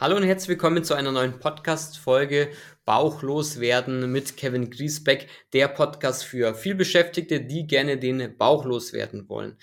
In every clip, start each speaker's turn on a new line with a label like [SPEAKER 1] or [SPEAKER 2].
[SPEAKER 1] Hallo und herzlich willkommen zu einer neuen Podcast-Folge Bauchlos werden mit Kevin Griesbeck, der Podcast für vielbeschäftigte, die gerne den Bauch loswerden wollen.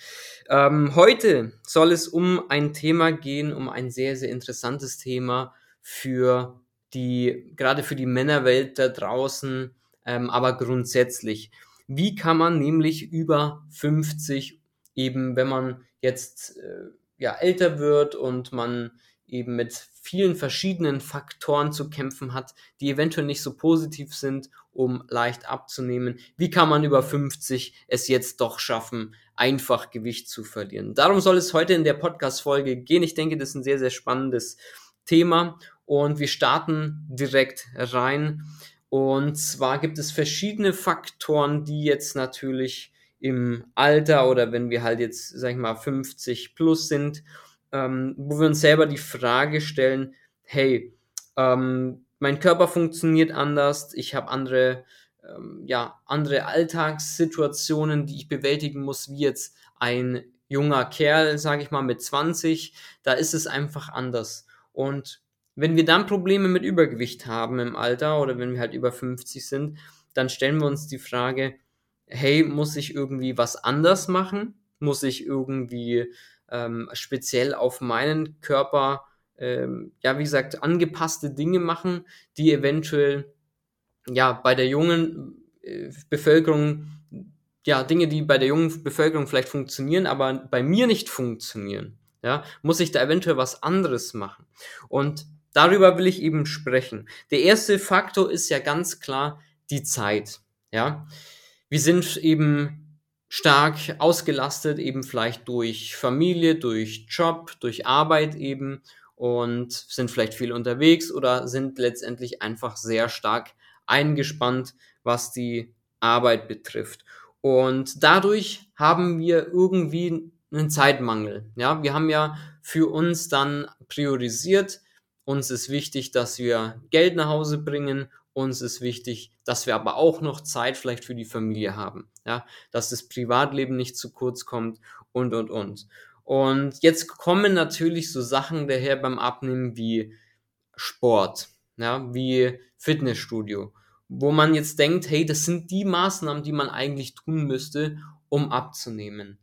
[SPEAKER 1] Ähm, heute soll es um ein Thema gehen, um ein sehr, sehr interessantes Thema für die, gerade für die Männerwelt da draußen, ähm, aber grundsätzlich. Wie kann man nämlich über 50 eben, wenn man jetzt äh, ja älter wird und man eben mit vielen verschiedenen Faktoren zu kämpfen hat, die eventuell nicht so positiv sind, um leicht abzunehmen. Wie kann man über 50 es jetzt doch schaffen, einfach Gewicht zu verlieren? Darum soll es heute in der Podcast-Folge gehen. Ich denke, das ist ein sehr, sehr spannendes Thema und wir starten direkt rein. Und zwar gibt es verschiedene Faktoren, die jetzt natürlich im Alter oder wenn wir halt jetzt, sag ich mal, 50 plus sind, ähm, wo wir uns selber die Frage stellen, hey, ähm, mein Körper funktioniert anders, ich habe andere, ähm, ja, andere Alltagssituationen, die ich bewältigen muss, wie jetzt ein junger Kerl, sage ich mal, mit 20, da ist es einfach anders. Und wenn wir dann Probleme mit Übergewicht haben im Alter oder wenn wir halt über 50 sind, dann stellen wir uns die Frage, hey, muss ich irgendwie was anders machen? Muss ich irgendwie ähm, speziell auf meinen Körper, ähm, ja, wie gesagt, angepasste Dinge machen, die eventuell, ja, bei der jungen äh, Bevölkerung, ja, Dinge, die bei der jungen Bevölkerung vielleicht funktionieren, aber bei mir nicht funktionieren. Ja, muss ich da eventuell was anderes machen? Und darüber will ich eben sprechen. Der erste Faktor ist ja ganz klar die Zeit. Ja, wir sind eben stark ausgelastet, eben vielleicht durch Familie, durch Job, durch Arbeit eben und sind vielleicht viel unterwegs oder sind letztendlich einfach sehr stark eingespannt, was die Arbeit betrifft. Und dadurch haben wir irgendwie einen Zeitmangel. Ja, wir haben ja für uns dann priorisiert. Uns ist wichtig, dass wir Geld nach Hause bringen uns ist wichtig, dass wir aber auch noch Zeit vielleicht für die Familie haben. Ja, dass das Privatleben nicht zu kurz kommt und, und, und. Und jetzt kommen natürlich so Sachen daher beim Abnehmen wie Sport, ja, wie Fitnessstudio, wo man jetzt denkt, hey, das sind die Maßnahmen, die man eigentlich tun müsste, um abzunehmen.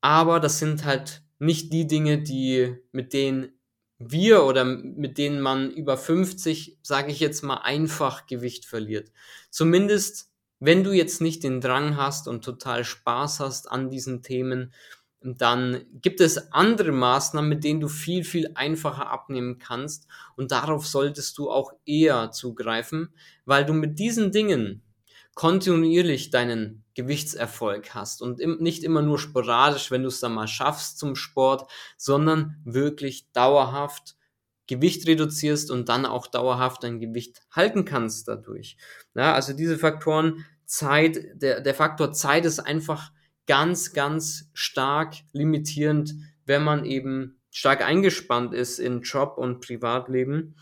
[SPEAKER 1] Aber das sind halt nicht die Dinge, die, mit denen wir oder mit denen man über 50, sage ich jetzt mal, einfach Gewicht verliert. Zumindest, wenn du jetzt nicht den Drang hast und total Spaß hast an diesen Themen, dann gibt es andere Maßnahmen, mit denen du viel, viel einfacher abnehmen kannst. Und darauf solltest du auch eher zugreifen, weil du mit diesen Dingen kontinuierlich deinen Gewichtserfolg hast und nicht immer nur sporadisch, wenn du es dann mal schaffst zum Sport, sondern wirklich dauerhaft Gewicht reduzierst und dann auch dauerhaft dein Gewicht halten kannst dadurch. Ja, also diese Faktoren, Zeit, der, der Faktor Zeit ist einfach ganz, ganz stark limitierend, wenn man eben stark eingespannt ist in Job und Privatleben.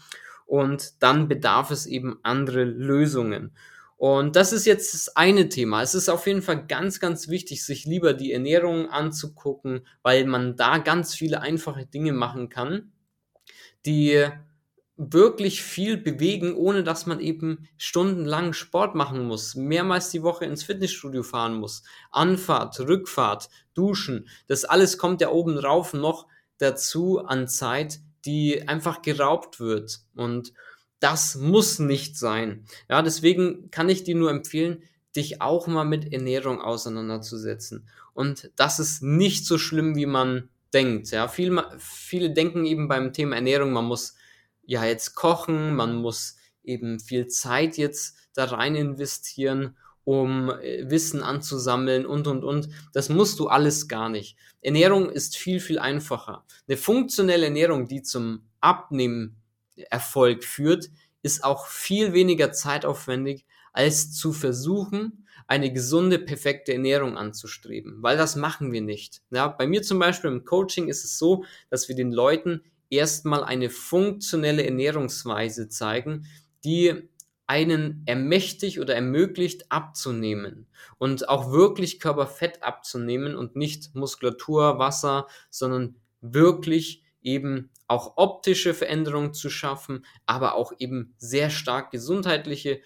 [SPEAKER 1] Und dann bedarf es eben andere Lösungen. Und das ist jetzt das eine Thema. Es ist auf jeden Fall ganz, ganz wichtig, sich lieber die Ernährung anzugucken, weil man da ganz viele einfache Dinge machen kann, die wirklich viel bewegen, ohne dass man eben stundenlang Sport machen muss, mehrmals die Woche ins Fitnessstudio fahren muss, Anfahrt, Rückfahrt, Duschen, das alles kommt ja oben drauf noch dazu an Zeit, die einfach geraubt wird. Und das muss nicht sein. Ja, deswegen kann ich dir nur empfehlen, dich auch mal mit Ernährung auseinanderzusetzen. Und das ist nicht so schlimm, wie man denkt. Ja, viele, viele denken eben beim Thema Ernährung, man muss ja jetzt kochen, man muss eben viel Zeit jetzt da rein investieren, um äh, Wissen anzusammeln und, und, und. Das musst du alles gar nicht. Ernährung ist viel, viel einfacher. Eine funktionelle Ernährung, die zum Abnehmen Erfolg führt, ist auch viel weniger zeitaufwendig, als zu versuchen, eine gesunde, perfekte Ernährung anzustreben, weil das machen wir nicht. Ja, bei mir zum Beispiel im Coaching ist es so, dass wir den Leuten erstmal eine funktionelle Ernährungsweise zeigen, die einen ermächtigt oder ermöglicht abzunehmen und auch wirklich Körperfett abzunehmen und nicht Muskulatur, Wasser, sondern wirklich eben auch optische Veränderungen zu schaffen, aber auch eben sehr stark gesundheitliche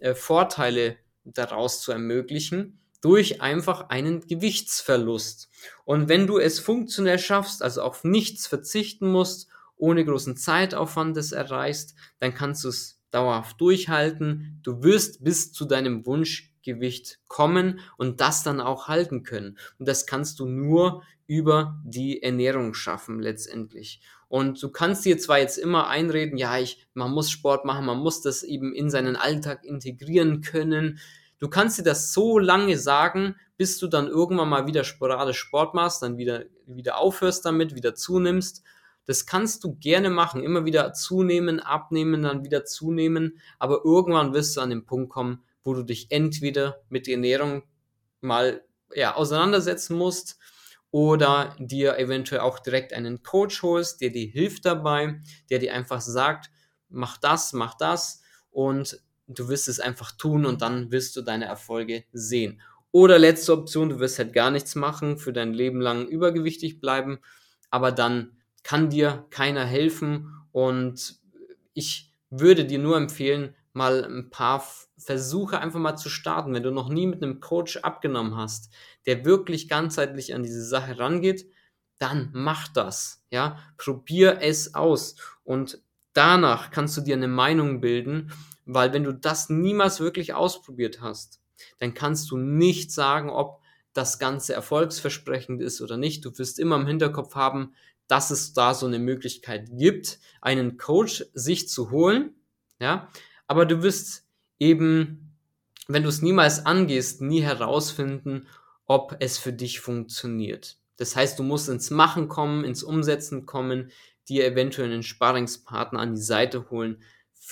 [SPEAKER 1] äh, Vorteile daraus zu ermöglichen durch einfach einen Gewichtsverlust. Und wenn du es funktionell schaffst, also auf nichts verzichten musst, ohne großen Zeitaufwand das erreichst, dann kannst du es dauerhaft durchhalten. Du wirst bis zu deinem Wunschgewicht kommen und das dann auch halten können. Und das kannst du nur über die Ernährung schaffen letztendlich. Und du kannst dir zwar jetzt immer einreden, ja, ich, man muss Sport machen, man muss das eben in seinen Alltag integrieren können. Du kannst dir das so lange sagen, bis du dann irgendwann mal wieder sporadisch Sport machst, dann wieder, wieder aufhörst damit, wieder zunimmst. Das kannst du gerne machen, immer wieder zunehmen, abnehmen, dann wieder zunehmen, aber irgendwann wirst du an den Punkt kommen, wo du dich entweder mit der Ernährung mal ja, auseinandersetzen musst oder dir eventuell auch direkt einen Coach holst, der dir hilft dabei, der dir einfach sagt, mach das, mach das und du wirst es einfach tun und dann wirst du deine Erfolge sehen. Oder letzte Option, du wirst halt gar nichts machen, für dein Leben lang übergewichtig bleiben, aber dann kann dir keiner helfen und ich würde dir nur empfehlen, mal ein paar Versuche einfach mal zu starten, wenn du noch nie mit einem Coach abgenommen hast, der wirklich ganzheitlich an diese Sache rangeht, dann mach das, ja, probier es aus. Und danach kannst du dir eine Meinung bilden weil wenn du das niemals wirklich ausprobiert hast, dann kannst du nicht sagen, ob das Ganze erfolgsversprechend ist oder nicht. Du wirst immer im Hinterkopf haben, dass es da so eine Möglichkeit gibt, einen Coach sich zu holen, ja, aber du wirst eben, wenn du es niemals angehst, nie herausfinden, ob es für dich funktioniert. Das heißt, du musst ins Machen kommen, ins Umsetzen kommen, dir eventuell einen Sparringspartner an die Seite holen,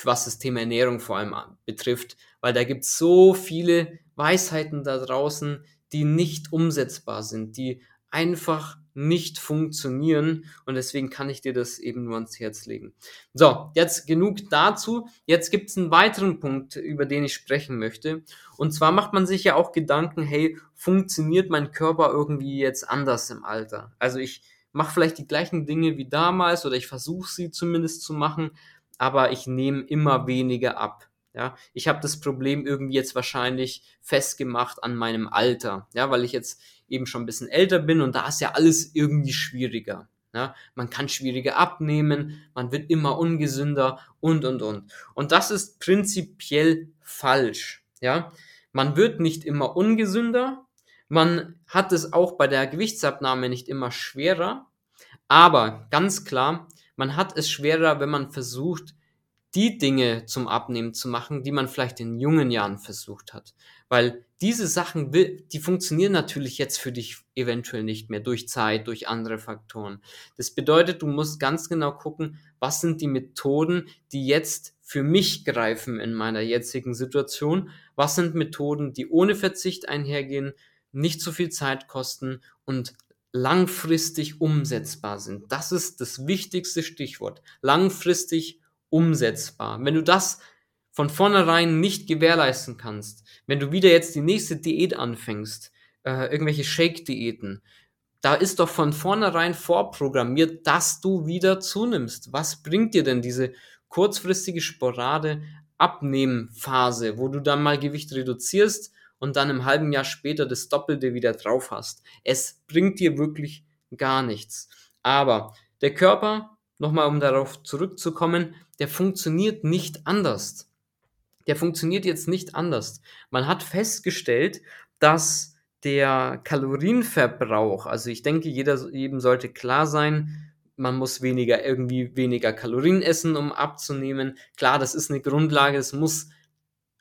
[SPEAKER 1] was das Thema Ernährung vor allem betrifft, weil da gibt es so viele Weisheiten da draußen, die nicht umsetzbar sind, die einfach nicht funktionieren und deswegen kann ich dir das eben nur ans Herz legen. So, jetzt genug dazu. Jetzt gibt es einen weiteren Punkt, über den ich sprechen möchte. Und zwar macht man sich ja auch Gedanken, hey, funktioniert mein Körper irgendwie jetzt anders im Alter? Also ich mache vielleicht die gleichen Dinge wie damals oder ich versuche sie zumindest zu machen, aber ich nehme immer weniger ab. Ja, ich habe das Problem irgendwie jetzt wahrscheinlich festgemacht an meinem Alter, ja, weil ich jetzt eben schon ein bisschen älter bin und da ist ja alles irgendwie schwieriger. Ja, man kann schwieriger abnehmen, man wird immer ungesünder und und und. Und das ist prinzipiell falsch. Ja, man wird nicht immer ungesünder, man hat es auch bei der Gewichtsabnahme nicht immer schwerer, aber ganz klar, man hat es schwerer, wenn man versucht, die Dinge zum Abnehmen zu machen, die man vielleicht in jungen Jahren versucht hat. Weil diese Sachen, die funktionieren natürlich jetzt für dich eventuell nicht mehr durch Zeit, durch andere Faktoren. Das bedeutet, du musst ganz genau gucken, was sind die Methoden, die jetzt für mich greifen in meiner jetzigen Situation? Was sind Methoden, die ohne Verzicht einhergehen, nicht so viel Zeit kosten und langfristig umsetzbar sind. Das ist das wichtigste Stichwort. Langfristig umsetzbar. Wenn du das von vornherein nicht gewährleisten kannst, wenn du wieder jetzt die nächste Diät anfängst, äh, irgendwelche Shake-Diäten, da ist doch von vornherein vorprogrammiert, dass du wieder zunimmst. Was bringt dir denn diese kurzfristige Sporade Abnehmphase, wo du dann mal Gewicht reduzierst, und dann im halben Jahr später das Doppelte wieder drauf hast. Es bringt dir wirklich gar nichts. Aber der Körper, nochmal um darauf zurückzukommen, der funktioniert nicht anders. Der funktioniert jetzt nicht anders. Man hat festgestellt, dass der Kalorienverbrauch, also ich denke, jeder, jedem sollte klar sein, man muss weniger, irgendwie weniger Kalorien essen, um abzunehmen. Klar, das ist eine Grundlage, es muss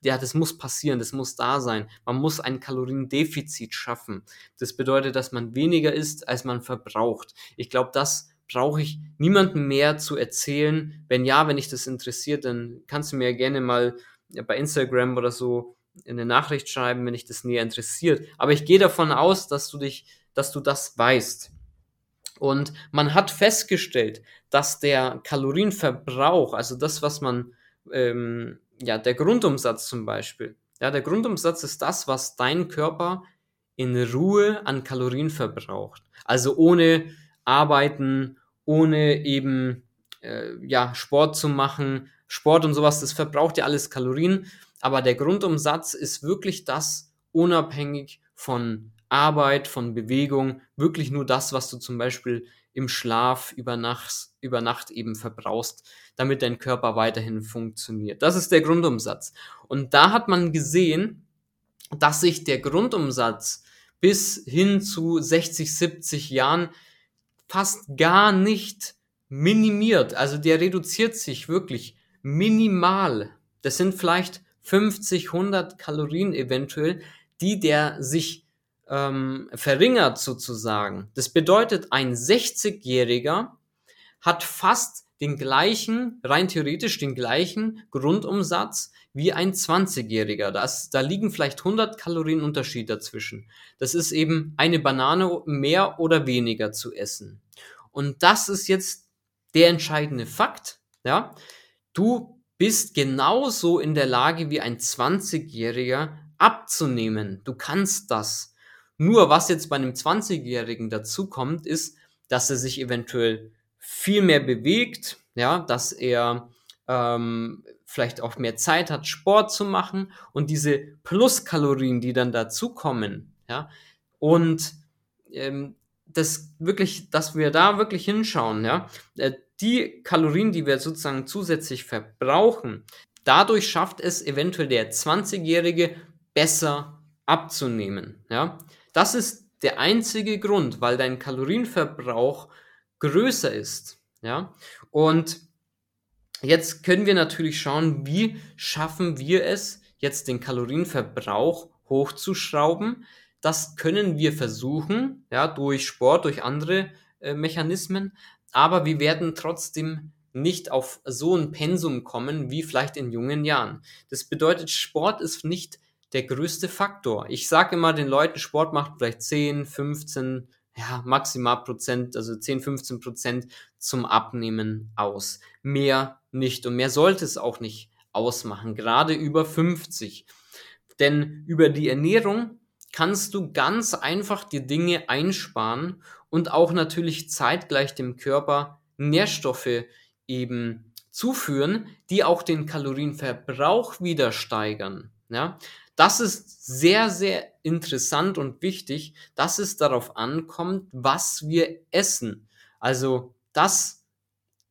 [SPEAKER 1] ja, das muss passieren, das muss da sein. Man muss ein Kaloriendefizit schaffen. Das bedeutet, dass man weniger isst, als man verbraucht. Ich glaube, das brauche ich niemandem mehr zu erzählen. Wenn ja, wenn dich das interessiert, dann kannst du mir gerne mal bei Instagram oder so eine Nachricht schreiben, wenn dich das näher interessiert. Aber ich gehe davon aus, dass du dich, dass du das weißt. Und man hat festgestellt, dass der Kalorienverbrauch, also das, was man ähm, ja, der Grundumsatz zum Beispiel. Ja, der Grundumsatz ist das, was dein Körper in Ruhe an Kalorien verbraucht. Also ohne Arbeiten, ohne eben äh, ja, Sport zu machen. Sport und sowas, das verbraucht ja alles Kalorien, aber der Grundumsatz ist wirklich das, unabhängig von Arbeit, von Bewegung, wirklich nur das, was du zum Beispiel im Schlaf über Nacht, über Nacht eben verbrauchst, damit dein Körper weiterhin funktioniert. Das ist der Grundumsatz. Und da hat man gesehen, dass sich der Grundumsatz bis hin zu 60, 70 Jahren fast gar nicht minimiert. Also der reduziert sich wirklich minimal. Das sind vielleicht 50, 100 Kalorien eventuell, die der sich ähm, verringert sozusagen. Das bedeutet, ein 60-Jähriger hat fast den gleichen, rein theoretisch den gleichen Grundumsatz wie ein 20-Jähriger. Da liegen vielleicht 100 Kalorien Unterschied dazwischen. Das ist eben eine Banane mehr oder weniger zu essen. Und das ist jetzt der entscheidende Fakt. Ja, du bist genauso in der Lage wie ein 20-Jähriger abzunehmen. Du kannst das. Nur was jetzt bei einem 20-Jährigen dazu kommt, ist, dass er sich eventuell viel mehr bewegt, ja, dass er ähm, vielleicht auch mehr Zeit hat, Sport zu machen und diese Pluskalorien, die dann dazukommen, ja, und ähm, das wirklich, dass wir da wirklich hinschauen, ja, äh, die Kalorien, die wir sozusagen zusätzlich verbrauchen, dadurch schafft es eventuell der 20-Jährige besser abzunehmen, ja. Das ist der einzige Grund, weil dein Kalorienverbrauch größer ist. Ja? Und jetzt können wir natürlich schauen, wie schaffen wir es, jetzt den Kalorienverbrauch hochzuschrauben. Das können wir versuchen, ja, durch Sport, durch andere äh, Mechanismen, aber wir werden trotzdem nicht auf so ein Pensum kommen wie vielleicht in jungen Jahren. Das bedeutet, Sport ist nicht der größte Faktor. Ich sage immer den Leuten, Sport macht vielleicht 10, 15, ja, maximal Prozent, also 10, 15 Prozent zum Abnehmen aus. Mehr nicht. Und mehr sollte es auch nicht ausmachen, gerade über 50. Denn über die Ernährung kannst du ganz einfach die Dinge einsparen und auch natürlich zeitgleich dem Körper Nährstoffe eben zuführen, die auch den Kalorienverbrauch wieder steigern. Ja, das ist sehr, sehr interessant und wichtig, dass es darauf ankommt, was wir essen. Also das,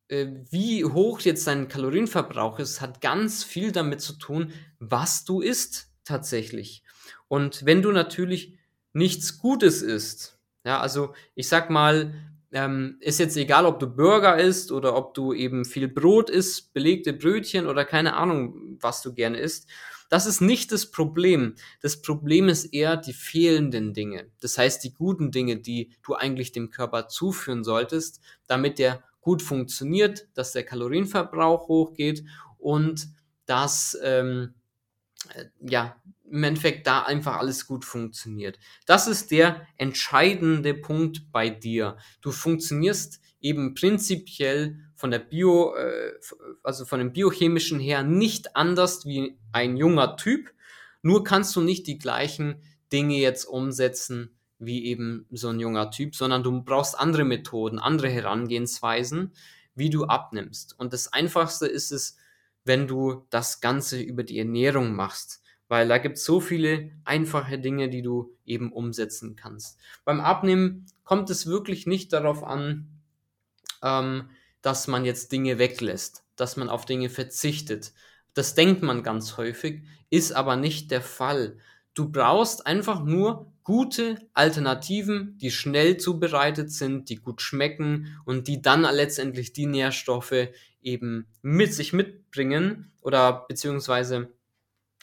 [SPEAKER 1] äh, wie hoch jetzt dein Kalorienverbrauch ist, hat ganz viel damit zu tun, was du isst tatsächlich. Und wenn du natürlich nichts Gutes isst, ja, also ich sag mal, ähm, ist jetzt egal, ob du Burger isst oder ob du eben viel Brot isst, belegte Brötchen oder keine Ahnung, was du gerne isst. Das ist nicht das Problem. Das Problem ist eher die fehlenden Dinge. Das heißt, die guten Dinge, die du eigentlich dem Körper zuführen solltest, damit der gut funktioniert, dass der Kalorienverbrauch hochgeht und dass ähm, äh, ja im Endeffekt da einfach alles gut funktioniert. Das ist der entscheidende Punkt bei dir. Du funktionierst eben prinzipiell von der Bio, äh, also von dem biochemischen her nicht anders wie ein junger Typ. Nur kannst du nicht die gleichen Dinge jetzt umsetzen wie eben so ein junger Typ, sondern du brauchst andere Methoden, andere Herangehensweisen, wie du abnimmst. Und das Einfachste ist es, wenn du das Ganze über die Ernährung machst, weil da gibt es so viele einfache Dinge, die du eben umsetzen kannst. Beim Abnehmen kommt es wirklich nicht darauf an, ähm, dass man jetzt Dinge weglässt, dass man auf Dinge verzichtet. Das denkt man ganz häufig, ist aber nicht der Fall. Du brauchst einfach nur gute Alternativen, die schnell zubereitet sind, die gut schmecken und die dann letztendlich die Nährstoffe eben mit sich mitbringen oder beziehungsweise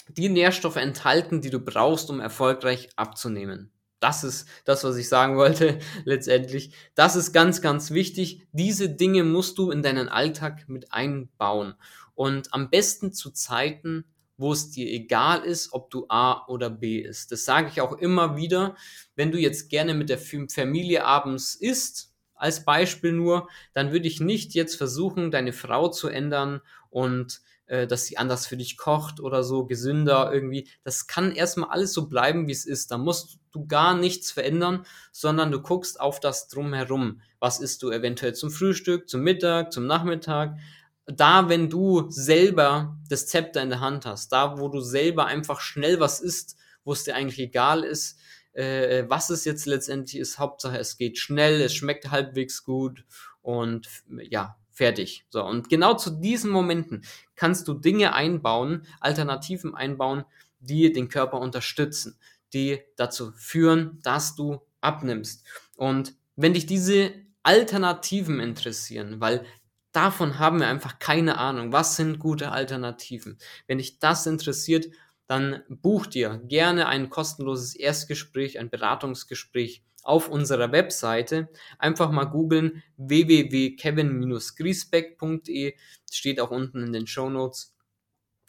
[SPEAKER 1] die Nährstoffe enthalten, die du brauchst, um erfolgreich abzunehmen. Das ist das, was ich sagen wollte letztendlich. Das ist ganz, ganz wichtig. Diese Dinge musst du in deinen Alltag mit einbauen. Und am besten zu Zeiten, wo es dir egal ist, ob du A oder B isst. Das sage ich auch immer wieder. Wenn du jetzt gerne mit der Familie abends isst, als Beispiel nur, dann würde ich nicht jetzt versuchen, deine Frau zu ändern und äh, dass sie anders für dich kocht oder so, gesünder irgendwie. Das kann erstmal alles so bleiben, wie es ist. Da musst du gar nichts verändern, sondern du guckst auf das drumherum. Was isst du eventuell zum Frühstück, zum Mittag, zum Nachmittag? Da, wenn du selber das Zepter in der Hand hast, da, wo du selber einfach schnell was isst, wo es dir eigentlich egal ist, äh, was es jetzt letztendlich ist. Hauptsache, es geht schnell, es schmeckt halbwegs gut und ja, fertig. So, und genau zu diesen Momenten kannst du Dinge einbauen, Alternativen einbauen, die den Körper unterstützen, die dazu führen, dass du abnimmst. Und wenn dich diese Alternativen interessieren, weil davon haben wir einfach keine Ahnung, was sind gute Alternativen. Wenn dich das interessiert, dann buch dir gerne ein kostenloses Erstgespräch, ein Beratungsgespräch auf unserer Webseite. Einfach mal googeln www.kevin-griesbeck.de, steht auch unten in den Show Notes.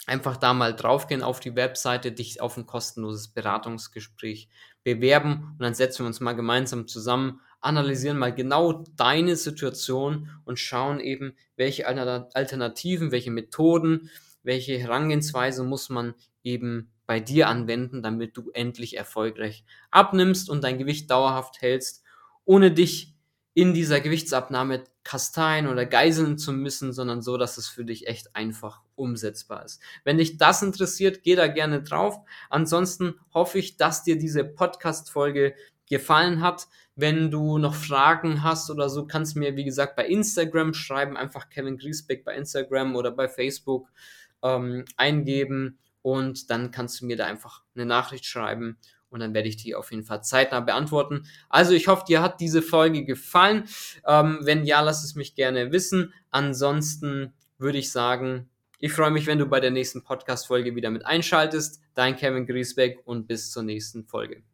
[SPEAKER 1] Einfach da mal draufgehen auf die Webseite, dich auf ein kostenloses Beratungsgespräch bewerben und dann setzen wir uns mal gemeinsam zusammen, analysieren mal genau deine Situation und schauen eben, welche Alternativen, welche Methoden, welche Herangehensweise muss man eben bei dir anwenden, damit du endlich erfolgreich abnimmst und dein Gewicht dauerhaft hältst, ohne dich in dieser Gewichtsabnahme kasteien oder geiseln zu müssen, sondern so, dass es für dich echt einfach umsetzbar ist. Wenn dich das interessiert, geh da gerne drauf. Ansonsten hoffe ich, dass dir diese Podcast-Folge gefallen hat. Wenn du noch Fragen hast oder so, kannst du mir, wie gesagt, bei Instagram schreiben, einfach Kevin Griesbeck bei Instagram oder bei Facebook ähm, eingeben und dann kannst du mir da einfach eine Nachricht schreiben und dann werde ich die auf jeden Fall zeitnah beantworten. Also ich hoffe, dir hat diese Folge gefallen. Ähm, wenn ja, lass es mich gerne wissen. Ansonsten würde ich sagen, ich freue mich, wenn du bei der nächsten Podcast-Folge wieder mit einschaltest. Dein Kevin Griesbeck und bis zur nächsten Folge.